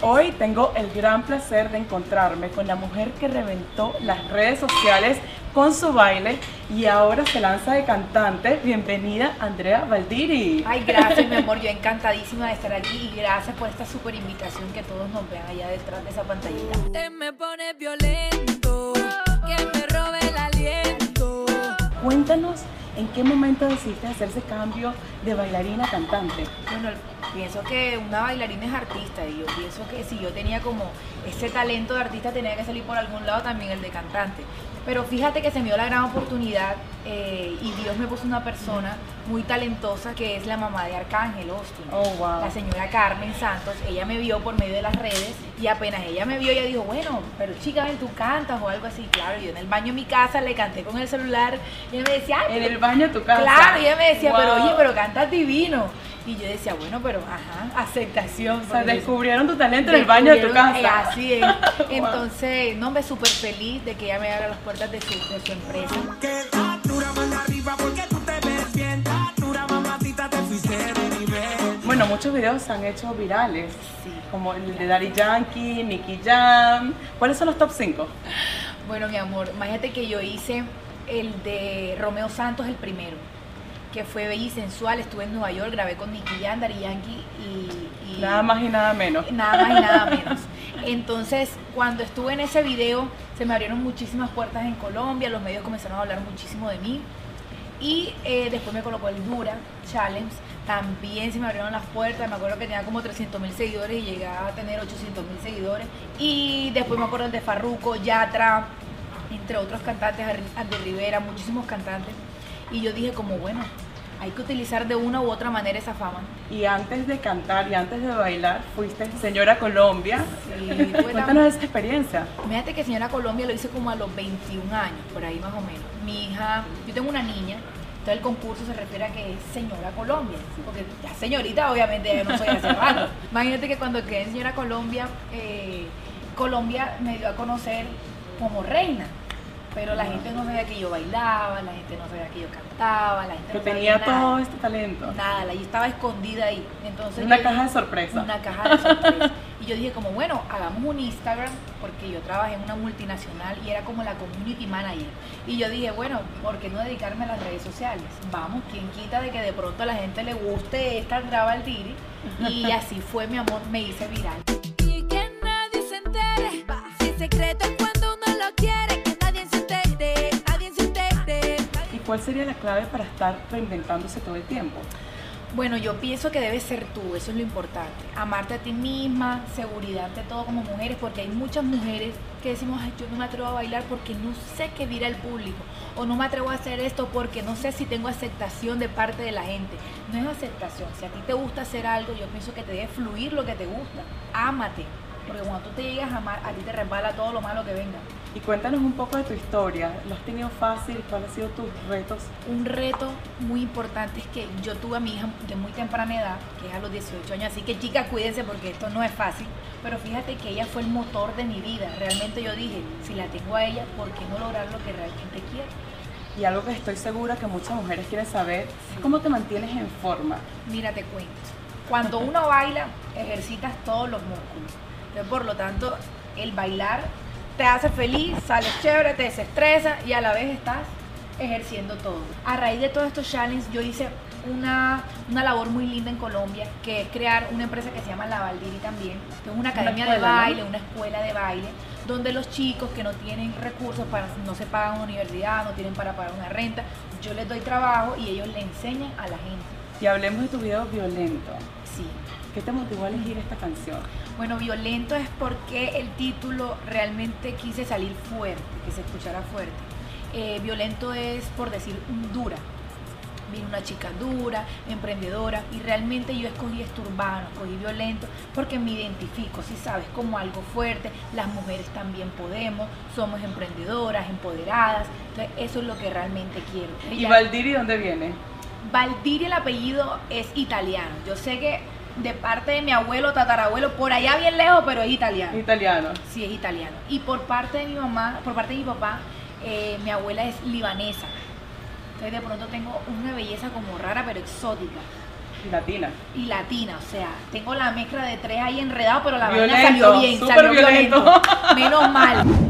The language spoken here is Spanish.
Hoy tengo el gran placer de encontrarme con la mujer que reventó las redes sociales con su baile y ahora se lanza de cantante. Bienvenida, Andrea Valdiri. Ay, gracias, mi amor. Yo encantadísima de estar aquí y gracias por esta super invitación que todos nos vean allá detrás de esa pantallita. Te me pone violento, que me robe el aliento. Cuéntanos ¿En qué momento decidiste hacer ese cambio de bailarina a cantante? Bueno, pienso que una bailarina es artista y yo pienso que si yo tenía como ese talento de artista tenía que salir por algún lado también el de cantante. Pero fíjate que se me dio la gran oportunidad eh, y Dios me puso una persona muy talentosa que es la mamá de Arcángel Austin, oh, la señora Carmen Santos. Ella me vio por medio de las redes y apenas ella me vio, ella dijo, bueno, pero chica, ven, tú cantas o algo así. Claro, yo en el baño de mi casa le canté con el celular y ella me decía, en el baño de tu casa. Claro, y ella me decía, pero oye, pero cantas divino. Y yo decía, bueno, pero ajá, aceptación. O sea, descubrieron tu talento en el baño de tu casa. Eh, así es. Entonces, no, me súper feliz de que ella me abra las puertas de su, de su empresa. Bueno, muchos videos se han hecho virales, como el de Daddy Yankee, Nicky Jam. ¿Cuáles son los top 5? Bueno, mi amor, imagínate que yo hice el de Romeo Santos el primero que fue bella y sensual. Estuve en Nueva York, grabé con Nicky Jam, Dari Yankee y, Nada más y nada menos. Nada más y nada menos. Entonces, cuando estuve en ese video, se me abrieron muchísimas puertas en Colombia, los medios comenzaron a hablar muchísimo de mí. Y eh, después me colocó el Dura Challenge, también se me abrieron las puertas, me acuerdo que tenía como 300 mil seguidores y llegué a tener 800 mil seguidores. Y después me acuerdo de Farruko, Yatra, entre otros cantantes, Andy Rivera, muchísimos cantantes. Y yo dije como, bueno, hay que utilizar de una u otra manera esa fama. Y antes de cantar y antes de bailar, fuiste señora Colombia. Sí, Cuéntanos esa experiencia. Fíjate que señora Colombia lo hice como a los 21 años, por ahí más o menos. Mi hija, yo tengo una niña, entonces el concurso se refiere a que es señora Colombia, porque ya señorita obviamente ya no soy hace rato. Imagínate que cuando quedé en señora Colombia, eh, Colombia me dio a conocer como reina pero la gente no sabía que yo bailaba, la gente no sabía que yo cantaba, la gente que no tenía todo este talento. Nada, la estaba escondida ahí. Entonces una caja de sorpresa. Una caja de sorpresa. y yo dije como, bueno, hagamos un Instagram, porque yo trabajé en una multinacional y era como la community manager. Y yo dije, bueno, ¿por qué no dedicarme a las redes sociales? Vamos, quien quita de que de pronto a la gente le guste esta graba el tiri. Y así fue, mi amor, me hice viral. Y que nadie se entere, si secreto cuando uno lo quiere. ¿Cuál sería la clave para estar reinventándose todo el tiempo? Bueno, yo pienso que debes ser tú, eso es lo importante. Amarte a ti misma, seguridad ante todo como mujeres, porque hay muchas mujeres que decimos, yo no me atrevo a bailar porque no sé qué dirá el público, o no me atrevo a hacer esto porque no sé si tengo aceptación de parte de la gente. No es aceptación, si a ti te gusta hacer algo, yo pienso que te debe fluir lo que te gusta. Ámate, porque cuando tú te llegas a amar, a ti te resbala todo lo malo que venga. Y cuéntanos un poco de tu historia. ¿Lo has tenido fácil? ¿Cuáles han sido tus retos? Un reto muy importante es que yo tuve a mi hija de muy temprana edad, que es a los 18 años, así que chicas cuídense porque esto no es fácil. Pero fíjate que ella fue el motor de mi vida. Realmente yo dije, si la tengo a ella, ¿por qué no lograr lo que realmente quiero? Y algo que estoy segura que muchas mujeres quieren saber, ¿cómo te mantienes en forma? Mira, te cuento. Cuando uno baila, ejercitas todos los músculos por lo tanto, el bailar te hace feliz, sales chévere, te desestresa y a la vez estás ejerciendo todo. A raíz de todos estos challenges, yo hice una, labor muy linda en Colombia, que es crear una empresa que se llama La Valdiri también, que es una academia de baile, una escuela de baile, donde los chicos que no tienen recursos, para, no se pagan una universidad, no tienen para pagar una renta, yo les doy trabajo y ellos le enseñan a la gente. Y hablemos de tu video violento. Sí. ¿Qué te motivó a elegir esta canción? Bueno, violento es porque el título realmente quise salir fuerte, que se escuchara fuerte. Eh, violento es por decir dura. Vino una chica dura, emprendedora, y realmente yo escogí esto urbano, escogí violento, porque me identifico, si sabes, como algo fuerte. Las mujeres también podemos, somos emprendedoras, empoderadas. Entonces, eso es lo que realmente quiero. ¿Y Valdiri dónde viene? Valdiri, el apellido es italiano. Yo sé que de parte de mi abuelo, tatarabuelo, por allá bien lejos, pero es italiano. Italiano. Sí, es italiano. Y por parte de mi mamá, por parte de mi papá, eh, mi abuela es libanesa. Entonces de pronto tengo una belleza como rara, pero exótica. Y latina. y latina. O sea, tengo la mezcla de tres ahí enredado, pero la vaina salió bien, salió violento. violento. Menos mal.